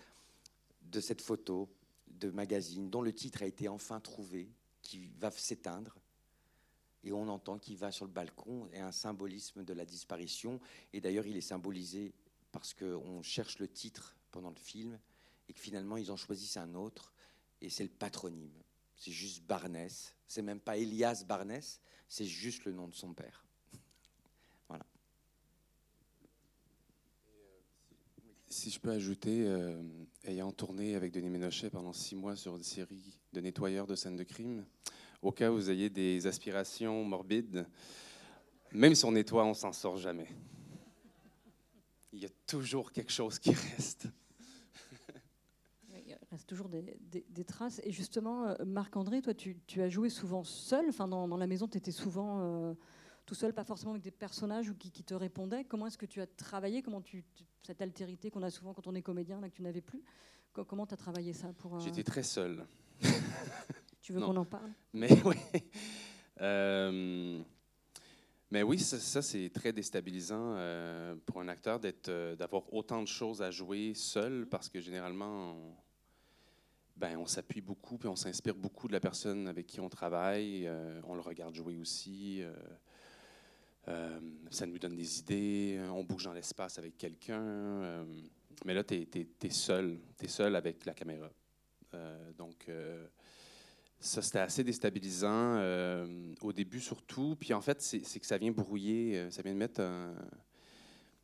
de cette photo de magazine, dont le titre a été enfin trouvé, qui va s'éteindre, et on entend qu'il va sur le balcon, et un symbolisme de la disparition. Et d'ailleurs, il est symbolisé parce qu'on cherche le titre pendant le film, et que finalement, ils en choisissent un autre, et c'est le patronyme. C'est juste Barnès. C'est même pas Elias Barnès, c'est juste le nom de son père. voilà. Si je peux ajouter, euh, ayant tourné avec Denis Ménochet pendant six mois sur une série de nettoyeurs de scènes de crime, au cas où vous ayez des aspirations morbides, même si on nettoie, on s'en sort jamais. Il y a toujours quelque chose qui reste. Il reste toujours des, traces. Et justement, euh, Marc-André, toi, tu, as joué souvent seul? Enfin, dans, la maison, tu étais souvent euh, tout seul, pas forcément avec des personnages ou qui, te répondaient. Comment est-ce que tu as travaillé? Comment tu, cette altérité qu'on a souvent quand on est comédien, là, que tu n'avais plus? Comment tu as travaillé ça pour euh, J'étais très seul. Tu veux qu'on en parle? Mais oui. Euh, mais oui, ça, c'est très déstabilisant euh, pour un acteur d'être, euh, d'avoir autant de choses à jouer seul, parce que généralement, on, ben, on s'appuie beaucoup, puis on s'inspire beaucoup de la personne avec qui on travaille. on le regarde jouer aussi. ça nous donne des idées. On bouge dans l'espace avec quelqu'un. mais là, tu es, es, seul. Tu es seul avec la caméra. donc ça, c'était assez déstabilisant euh, au début surtout. Puis en fait, c'est que ça vient brouiller, euh, ça vient de mettre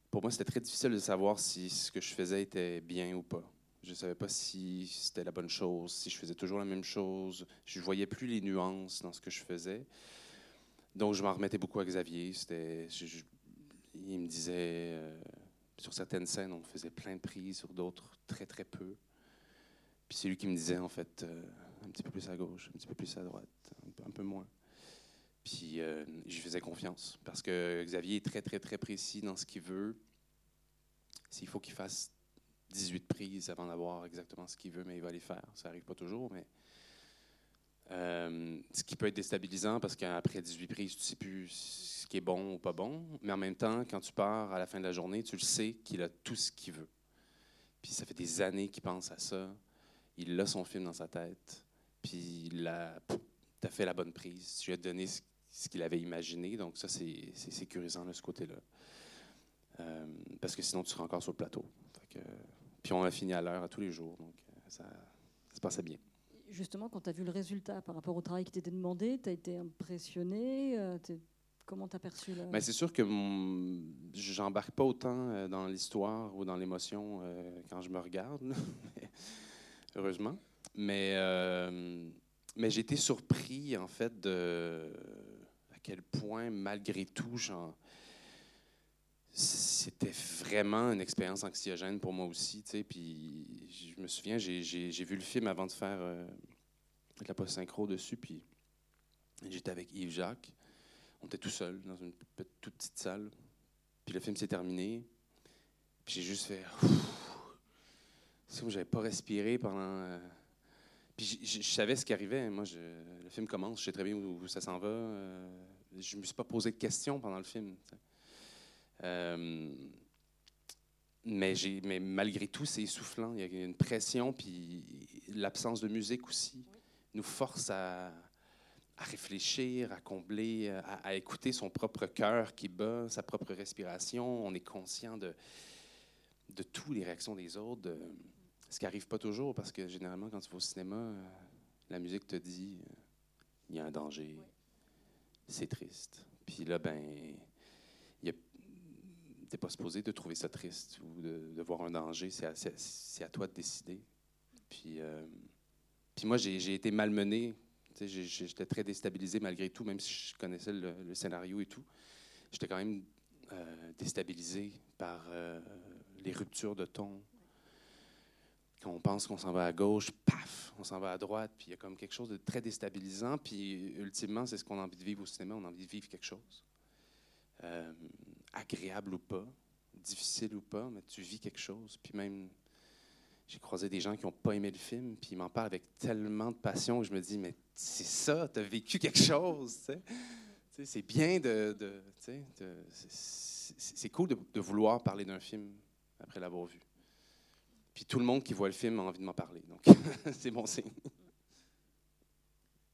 Pour moi, c'était très difficile de savoir si ce que je faisais était bien ou pas. Je ne savais pas si c'était la bonne chose, si je faisais toujours la même chose. Je ne voyais plus les nuances dans ce que je faisais. Donc, je m'en remettais beaucoup à Xavier. Il me disait, euh, sur certaines scènes, on faisait plein de prises, sur d'autres, très, très peu. Puis c'est lui qui me disait, en fait, un petit peu plus à gauche, un petit peu plus à droite, un peu, moins. Puis euh, je lui faisais confiance parce que Xavier est très, très, très précis dans ce qu'il veut. S'il faut qu'il fasse 18 prises avant d'avoir exactement ce qu'il veut, mais il va les faire. Ça n'arrive pas toujours, mais euh, ce qui peut être déstabilisant parce qu'après 18 prises, tu ne sais plus ce qui est bon ou pas bon. Mais en même temps, quand tu pars à la fin de la journée, tu le sais qu'il a tout ce qu'il veut. Puis ça fait des années qu'il pense à ça. Il a son film dans sa tête. Puis tu as fait la bonne prise. Tu lui as donné ce, qu'il avait imaginé. Donc, ça, c'est sécurisant de ce côté-là. Euh, parce que sinon, tu seras encore sur le plateau. puis on a fini à l'heure à tous les jours. Donc, euh, ça, ça se passait bien. Justement, quand tu as vu le résultat par rapport au travail qui t'était demandé, tu as été impressionné euh, Comment tu as perçu. Ben, c'est sûr que j'embarque pas autant dans l'histoire ou dans l'émotion quand je me regarde, heureusement. Mais, euh, mais j'ai été surpris, en fait, de à quel point, malgré tout, c'était vraiment une expérience anxiogène pour moi aussi. Puis je me souviens, j'ai vu le film avant de faire euh, la post-synchro dessus, puis j'étais avec Yves Jacques. On était tout seul dans une toute petite salle. Puis le film s'est terminé. Puis j'ai juste fait. C'est comme j'avais pas respiré pendant. Euh, je, savais ce qui arrivait. Moi, le film commence, je sais très bien où, ça s'en va. Euh, je me suis pas posé de questions pendant le film. Euh, mais, mais, malgré tout, c'est essoufflant. Il y a une pression, puis l'absence de musique aussi nous force à, réfléchir, à combler, à, écouter son propre cœur qui bat, sa propre respiration. On est conscient de, de toutes les réactions des autres. Ce qui n'arrive pas toujours parce que généralement, quand tu vas au cinéma, euh, la musique te dit euh, il y a un danger, c'est triste. Puis là, ben, tu n'es pas supposé de trouver ça triste ou de, voir un danger. C'est à, toi de décider. Puis, euh, puis moi, j'ai été malmené. J'étais très déstabilisé malgré tout, même si je connaissais le, scénario et tout. J'étais quand même déstabilisé par les ruptures de ton, quand on pense qu'on s'en va à gauche, paf, on s'en va à droite, puis il y a comme quelque chose de très déstabilisant, puis ultimement, c'est ce qu'on a envie de vivre au cinéma, on a envie de vivre quelque chose. Euh, agréable ou pas, difficile ou pas, mais tu vis quelque chose. Puis même, j'ai croisé des gens qui n'ont pas aimé le film, puis ils m'en parlent avec tellement de passion que je me dis, mais c'est ça, tu as vécu quelque chose. C'est bien de. c'est cool de, vouloir parler d'un film après l'avoir vu. Puis tout le monde qui voit le film a envie de m'en parler. Donc, c'est bon signe.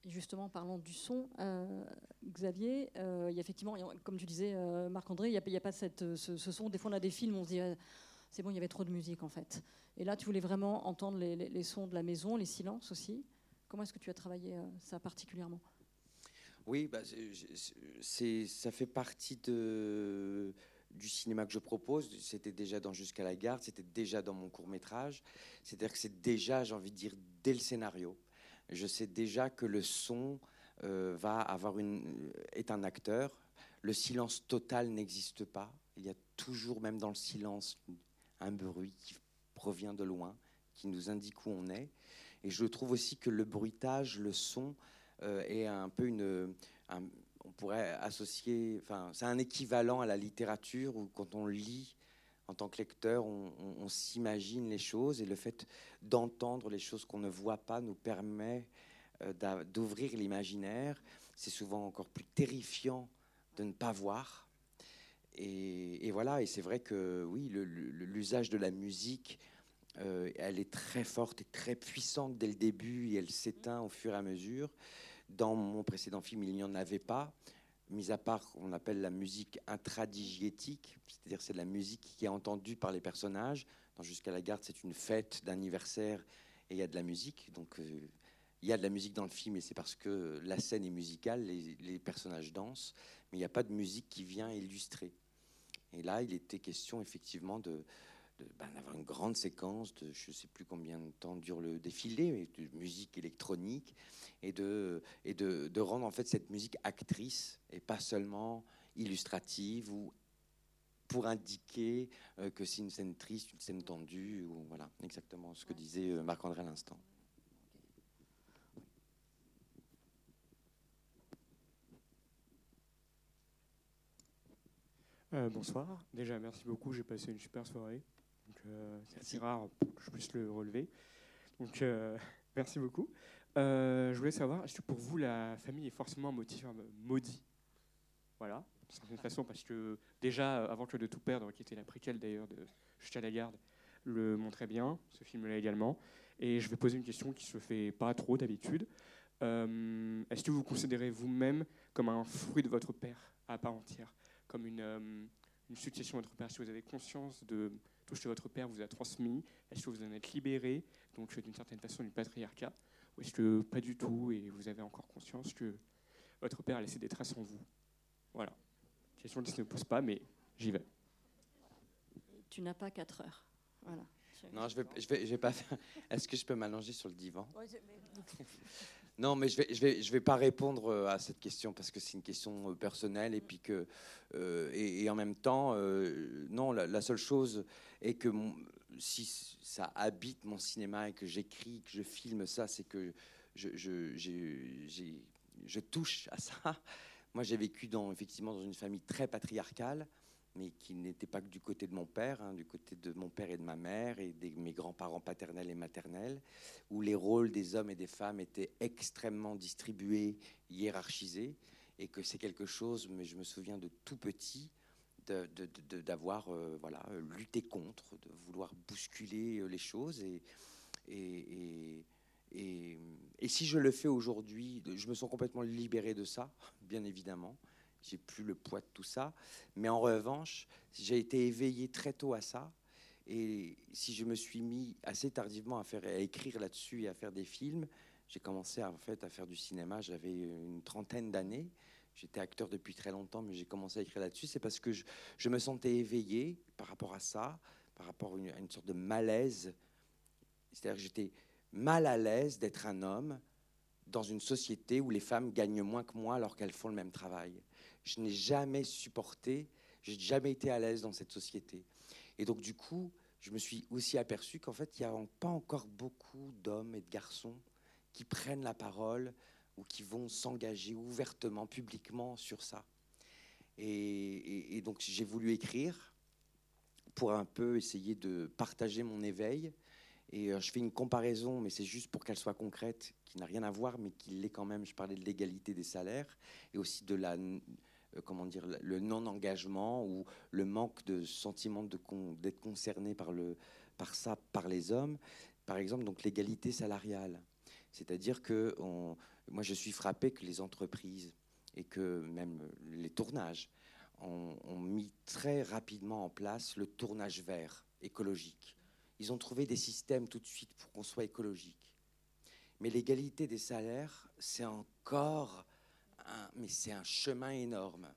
Justement, parlant du son, euh, Xavier, euh, il y a effectivement, comme tu disais, euh, Marc-André, il n'y a, a, pas cette, ce, ce, son. Des fois, on a des films, on se dit, c'est bon, il y avait trop de musique en fait. Et là, tu voulais vraiment entendre les, les, les sons de la maison, les silences aussi. Comment est-ce que tu as travaillé ça particulièrement? Oui, bah, c'est, ça fait partie de du cinéma que je propose. C'était déjà dans Jusqu'à la garde, c'était déjà dans mon court métrage. C'est-à-dire que c'est déjà, j'ai envie de dire, dès le scénario. Je sais déjà que le son euh, va avoir une, est un acteur. Le silence total n'existe pas. Il y a toujours, même dans le silence, un bruit qui provient de loin, qui nous indique où on est. Et je trouve aussi que le bruitage, le son, euh, est un peu une, un, on pourrait associer, enfin, c'est un équivalent à la littérature où quand on lit en tant que lecteur, on, s'imagine les choses et le fait d'entendre les choses qu'on ne voit pas nous permet euh, d'ouvrir l'imaginaire. C'est souvent encore plus terrifiant de ne pas voir. Et, et voilà, et c'est vrai que oui, l'usage de la musique, euh, elle est très forte et très puissante dès le début et elle s'éteint au fur et à mesure. Dans mon précédent film, il n'y en avait pas, mis à part qu'on appelle la musique intradigétique, c'est-à-dire c'est de la musique qui est entendue par les personnages. Dans Jusqu'à la garde, c'est une fête d'anniversaire et il y a de la musique. Donc euh, il y a de la musique dans le film et c'est parce que la scène est musicale, les, les personnages dansent, mais il n'y a pas de musique qui vient illustrer. Et là, il était question effectivement de, ben, d'avoir une grande séquence de je ne sais plus combien de temps dure le défilé, mais de musique électronique, et de, et de, de rendre en fait cette musique actrice et pas seulement illustrative ou pour indiquer euh, que c'est une scène triste, une scène tendue, ou voilà, exactement ce que disait euh, Marc-André à l'instant. Euh, bonsoir. Déjà, merci beaucoup. J'ai passé une super soirée. Euh, c'est assez rare pour que je puisse le relever. Donc, euh, merci beaucoup. Euh, je voulais savoir, est-ce que pour vous, la famille est forcément un motif maudit? Voilà, d'une certaine façon, parce que déjà, avant que de tout perdre, qui était la préquelle d'ailleurs de Jusqu'à la garde, le montrait bien, ce film-là également. Et je vais poser une question qui se fait pas trop d'habitude. Est-ce que vous considérez vous-même comme un fruit de votre père à part entière, comme une, une succession de votre père que vous avez conscience de tout ce que votre père vous a transmis Est-ce que vous en êtes libéré, donc d'une certaine façon, du patriarcat Ou est-ce que pas du tout et vous avez encore conscience que votre père a laissé des traces en vous? Voilà. Question qui ne se pose pas, mais j'y vais. Tu n'as pas 4 heures. Voilà. Non, je vais, je vais, je vais pas faire. Est-ce que je peux m'allonger sur le divan? Non, mais je vais, je vais, je vais pas répondre euh, à cette question parce que c'est une question euh, personnelle et puis que euh, et, et, en même temps, euh, non, la, la, seule chose est que mon, si ça habite mon cinéma et que j'écris, que je filme ça, c'est que je, je touche à ça. Moi, j'ai vécu dans, effectivement dans une famille très patriarcale mais qui n'était pas que du côté de mon père, hein, du côté de mon père et de ma mère et de mes grands-parents paternels et maternels, où les rôles des hommes et des femmes étaient extrêmement distribués, hiérarchisés, et que c'est quelque chose, mais je me souviens de tout petit, d'avoir euh, voilà, lutté contre, de vouloir bousculer euh, les choses. Et, et, si je le fais aujourd'hui, je me sens complètement libéré de ça, bien évidemment j'ai plus le poids de tout ça. Mais en revanche, j'ai été éveillé très tôt à ça. Et si je me suis mis assez tardivement à, écrire là-dessus et à faire des films, j'ai commencé à, en fait à faire du cinéma, j'avais une trentaine d'années. J'étais acteur depuis très longtemps, mais j'ai commencé à écrire là-dessus. C'est parce que je, me sentais éveillé par rapport à ça, par rapport à une sorte de malaise. C'est-à-dire que j'étais mal à l'aise d'être un homme dans une société où les femmes gagnent moins que moi alors qu'elles font le même travail je n'ai jamais supporté, j'ai jamais été à l'aise dans cette société. Et donc, du coup, je me suis aussi aperçu qu'en fait, il n'y a pas encore beaucoup d'hommes et de garçons qui prennent la parole ou qui vont s'engager ouvertement, publiquement sur ça. Et, donc j'ai voulu écrire pour un peu essayer de partager mon éveil. Et euh, je fais une comparaison, mais c'est juste pour qu'elle soit concrète, qui n'a rien à voir, mais qui l'est quand même. Je parlais de l'égalité des salaires et aussi de la, comment dire, le non-engagement ou le manque de sentiment d'être concerné par, le, par ça, par les hommes. Par exemple, donc l'égalité salariale. C'est-à-dire que moi, je suis frappé que les entreprises et que même les tournages ont, mis très rapidement en place le tournage vert écologique. Ils ont trouvé des systèmes tout de suite pour qu'on soit écologique. Mais l'égalité des salaires, c'est encore mais c'est un chemin énorme.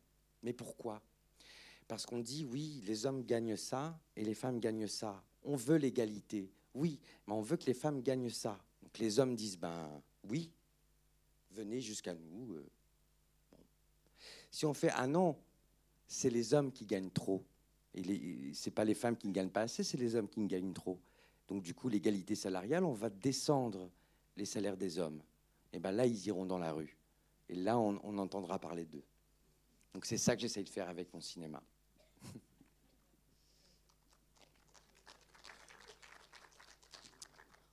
Mais pourquoi? Parce qu'on dit oui, les hommes gagnent ça et les femmes gagnent ça. On veut l'égalité, oui, mais on veut que les femmes gagnent ça. Donc les hommes disent ben oui, venez jusqu'à nous. Euh, si on fait ah non, c'est les hommes qui gagnent trop. Et c'est pas les femmes qui ne gagnent pas assez, c'est les hommes qui ne gagnent trop. Donc du coup, l'égalité salariale, on va descendre les salaires des hommes. Et ben là, ils iront dans la rue. Et là, on, on entendra parler d'eux. Donc c'est ça que j'essaye de faire avec mon cinéma.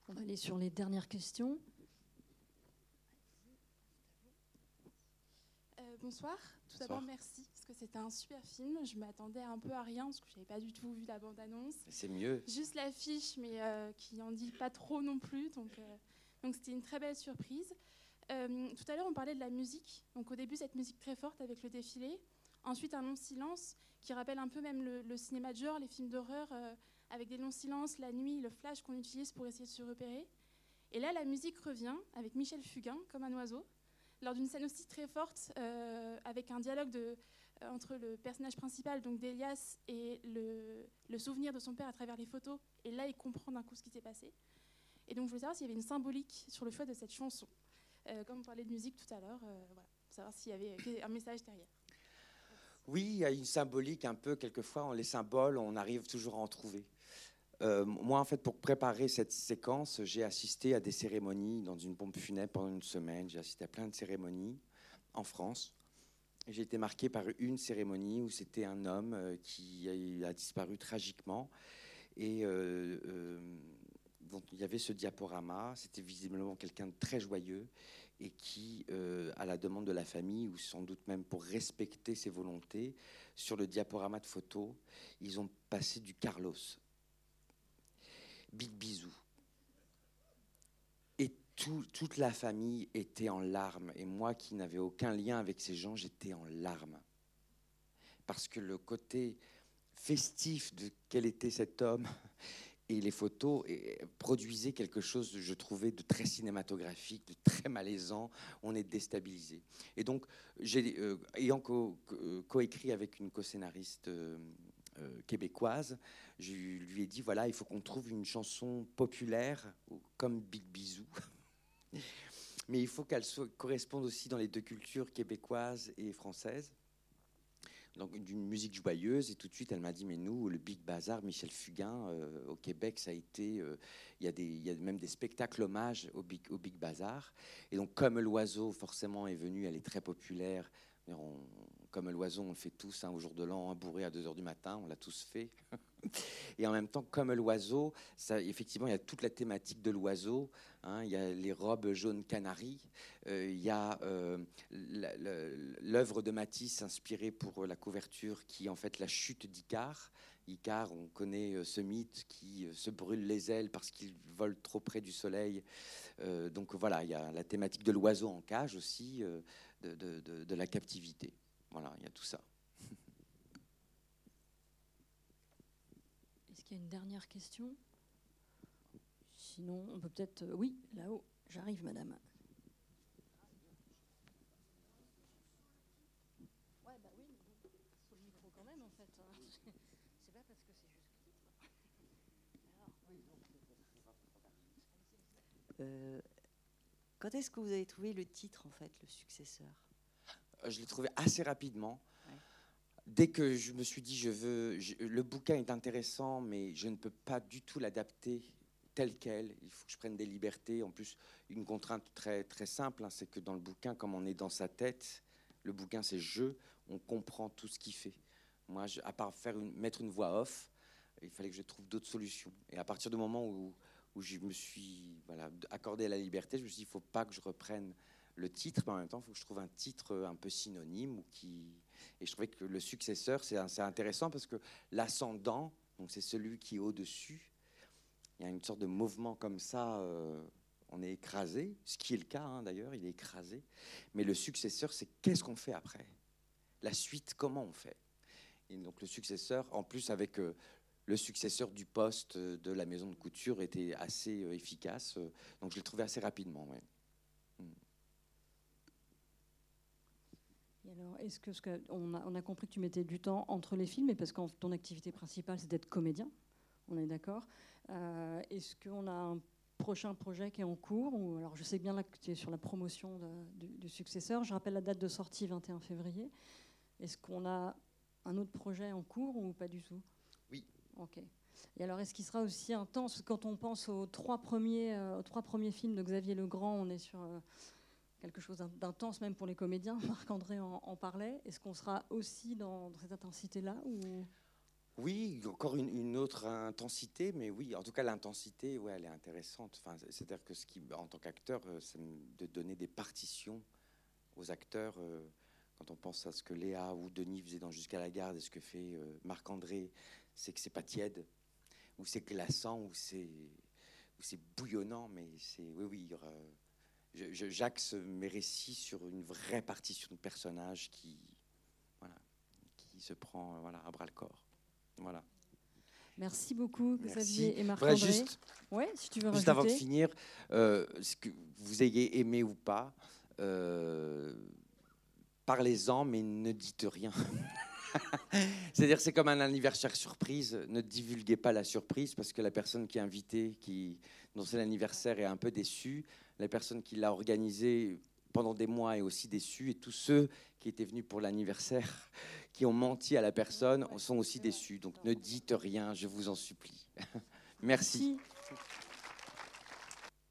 On va aller sur les dernières questions. bonsoir. Tout d'abord, merci, parce que c'était un super film. Je m'attendais un peu à rien, parce que je n'avais pas du tout vu la bande-annonce. C'est mieux. Juste l'affiche, mais euh, qui en dit pas trop non plus. Donc, euh, donc c'était une très belle surprise. Euh, tout à l'heure, on parlait de la musique. Donc au début, cette musique très forte avec le défilé. Ensuite, un long silence qui rappelle un peu même le, cinéma de genre, les films d'horreur, avec des longs silences, la nuit, le flash qu'on utilise pour essayer de se repérer. Et là, la musique revient avec Michel Fugain, comme un oiseau lors d'une scène aussi très forte, euh, avec un dialogue euh, entre le personnage principal, donc d'Elias, et le, souvenir de son père à travers les photos. Et là, il comprend d'un coup ce qui s'est passé. Et donc, je voulais savoir s'il y avait une symbolique sur le choix de cette chanson. Euh, comme on parlait de musique tout à l'heure, voilà, savoir s'il y avait un message derrière. Oui, il y a une symbolique un peu, quelquefois, les symboles, on arrive toujours à en trouver. Euh, moi, en fait, pour préparer cette séquence, j'ai assisté à des cérémonies dans une pompe funèbre pendant une semaine. J'ai assisté à plein de cérémonies en France. J'ai été marqué par une cérémonie où c'était un homme euh, qui a, disparu tragiquement. Et euh, il y avait ce diaporama. C'était visiblement quelqu'un de très joyeux et qui, à la demande de la famille, ou sans doute même pour respecter ses volontés, sur le diaporama de photos, ils ont passé du Carlos Big bisou. Et toute la famille était en larmes. Et moi qui n'avais aucun lien avec ces gens, j'étais en larmes. Parce que le côté festif de quel était cet homme et les photos produisaient quelque chose, je trouvais, de très cinématographique, de très malaisant. On est déstabilisé. Et donc, euh, ayant coécrit avec une co-scénariste euh, euh, québécoise, je lui ai dit voilà, il faut qu'on trouve une chanson populaire comme Big Bisou. Mais il faut qu'elle corresponde aussi dans les deux cultures québécoises et françaises. Donc d'une musique joyeuse et tout de suite elle m'a dit mais nous le Big Bazar Michel Fugain euh, au Québec ça a été euh, il y y a même des spectacles hommages au Big au Big Bazar. Et donc comme l'oiseau forcément est venu elle est très populaire comme l'oiseau, on le fait tous hein, au jour de l'an, un bourré à 2 heures du matin, on l'a tous fait. Et en même temps, comme l'oiseau, effectivement, il y a toute la thématique de l'oiseau. Hein, il y a les robes jaunes canaries. Euh, il y a euh, l'œuvre de Matisse inspirée pour la couverture, qui est en fait la chute d'Icare. Icare, on connaît euh, ce mythe qui se brûle les ailes parce qu'il vole trop près du soleil. donc voilà, il y a la thématique de l'oiseau en cage aussi, de la captivité. Voilà, il y a tout ça. Est-ce qu'il y a une dernière question? Sinon, on peut peut-être... Euh, oui, là-haut. J'arrive, madame. Ouais, bah oui, sur le micro quand même, en fait. Hein. C'est pas parce que c'est juste euh, quand est-ce que vous avez trouvé le titre, en fait, le successeur? Je l'ai trouvé assez rapidement. dès que je me suis dit, je veux, le bouquin est intéressant, mais je ne peux pas du tout l'adapter tel quel. Il faut que je prenne des libertés. En plus, une contrainte très, très simple, hein, c'est que dans le bouquin, comme on est dans sa tête, le bouquin c'est je, on comprend tout ce qu'il fait. Moi, à part faire mettre une voix off, il fallait que je trouve d'autres solutions. Et à partir du moment où, je me suis accordé la liberté, je me suis dit, il ne faut pas que je reprenne le titre, mais en même temps, il faut que je trouve un titre un peu synonyme. Ou qui... Et je trouvais que le successeur, c'est intéressant parce que l'ascendant, c'est celui qui est au-dessus, il y a une sorte de mouvement comme ça, euh, on est écrasé, ce qui est le cas hein, d'ailleurs, il est écrasé. Mais le successeur, c'est qu'est-ce qu'on fait après? La suite, comment on fait? Et donc le successeur, en plus avec euh, le successeur du poste de la maison de couture, était assez euh, efficace. donc je l'ai trouvé assez rapidement. Hmm. Alors, est-ce que, on, a, on, a, compris que tu mettais du temps entre les films, et parce que ton activité principale, c'est d'être comédien, on est d'accord euh, Est-ce qu'on a un prochain projet qui est en cours ou, Alors, je sais bien là que tu es sur la promotion du, successeur. Je rappelle la date de sortie, 21 février. Est-ce qu'on a un autre projet en cours ou pas du tout? Oui. Ok. Et alors, est-ce qu'il sera aussi intense? Quand on pense aux trois premiers, euh, aux trois premiers films de Xavier Legrand On est sur euh, quelque chose d'intense même pour les comédiens. Marc-André en, parlait. Est-ce qu'on sera aussi dans, cette intensité-là ou... Oui, encore une, autre intensité, mais oui, en tout cas l'intensité, ouais, elle est intéressante. Enfin, c'est-à-dire que ce qui, en tant qu'acteur, euh, c'est de donner des partitions aux acteurs. Euh, quand on pense à ce que Léa ou Denis faisaient dans Jusqu'à la garde et ce que fait euh, Marc-André, c'est que c'est pas tiède, ou c'est glaçant, ou c'est bouillonnant, mais c'est oui, oui. J'axe mes récits sur une vraie partition de personnage qui, voilà, qui se prend voilà, à bras le corps. Voilà. Merci beaucoup, Xavier et Marc-André. juste, ouais, si tu veux juste avant de finir, euh, ce que vous ayez aimé ou pas, euh, parlez-en, mais ne dites rien. C'est-à-dire, c'est comme un anniversaire surprise. Ne divulguez pas la surprise parce que la personne qui est invitée, qui, dont c'est l'anniversaire, est un peu déçue. La personne qui l'a organisé pendant des mois est aussi déçue. Et tous ceux qui étaient venus pour l'anniversaire, qui ont menti à la personne, sont aussi déçus. Donc ne dites rien, je vous en supplie. Merci. Merci.